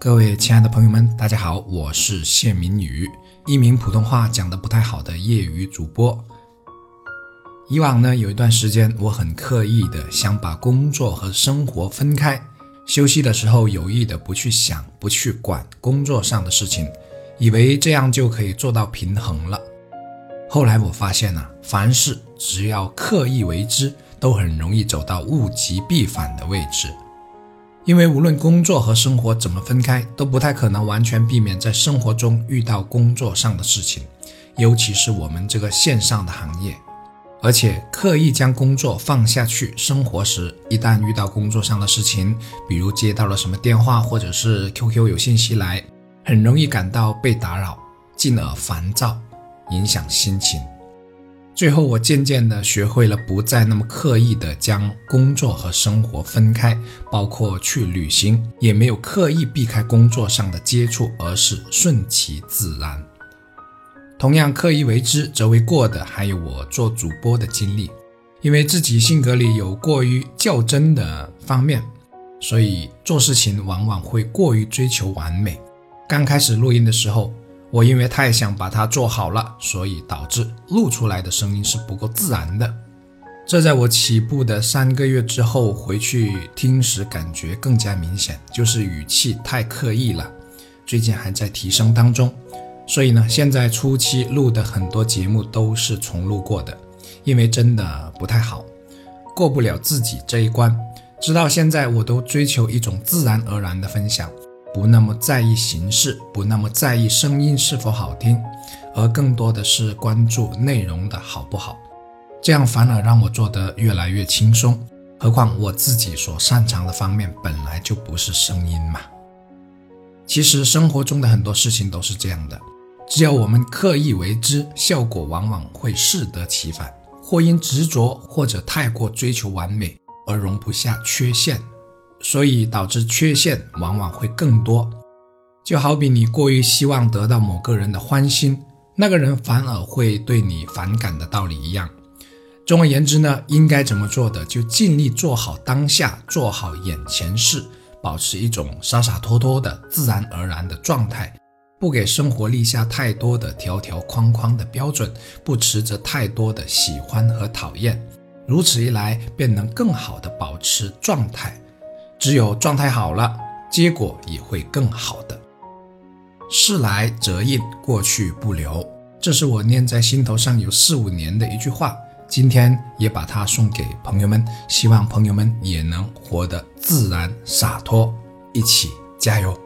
各位亲爱的朋友们，大家好，我是谢明宇，一名普通话讲得不太好的业余主播。以往呢，有一段时间，我很刻意的想把工作和生活分开，休息的时候有意的不去想、不去管工作上的事情，以为这样就可以做到平衡了。后来我发现呢，凡事只要刻意为之，都很容易走到物极必反的位置。因为无论工作和生活怎么分开，都不太可能完全避免在生活中遇到工作上的事情，尤其是我们这个线上的行业。而且刻意将工作放下去，生活时一旦遇到工作上的事情，比如接到了什么电话，或者是 QQ 有信息来，很容易感到被打扰，进而烦躁，影响心情。最后，我渐渐地学会了不再那么刻意地将工作和生活分开，包括去旅行，也没有刻意避开工作上的接触，而是顺其自然。同样刻意为之则为过的，还有我做主播的经历。因为自己性格里有过于较真的方面，所以做事情往往会过于追求完美。刚开始录音的时候。我因为太想把它做好了，所以导致录出来的声音是不够自然的。这在我起步的三个月之后回去听时，感觉更加明显，就是语气太刻意了。最近还在提升当中，所以呢，现在初期录的很多节目都是重录过的，因为真的不太好，过不了自己这一关。直到现在，我都追求一种自然而然的分享。不那么在意形式，不那么在意声音是否好听，而更多的是关注内容的好不好。这样反而让我做得越来越轻松。何况我自己所擅长的方面本来就不是声音嘛。其实生活中的很多事情都是这样的，只要我们刻意为之，效果往往会适得其反，或因执着或者太过追求完美而容不下缺陷。所以导致缺陷往往会更多，就好比你过于希望得到某个人的欢心，那个人反而会对你反感的道理一样。总而言之呢，应该怎么做的就尽力做好当下，做好眼前事，保持一种洒洒脱脱的自然而然的状态，不给生活立下太多的条条框框的标准，不持着太多的喜欢和讨厌，如此一来便能更好的保持状态。只有状态好了，结果也会更好的。事来则应，过去不留，这是我念在心头上有四五年的一句话。今天也把它送给朋友们，希望朋友们也能活得自然洒脱，一起加油。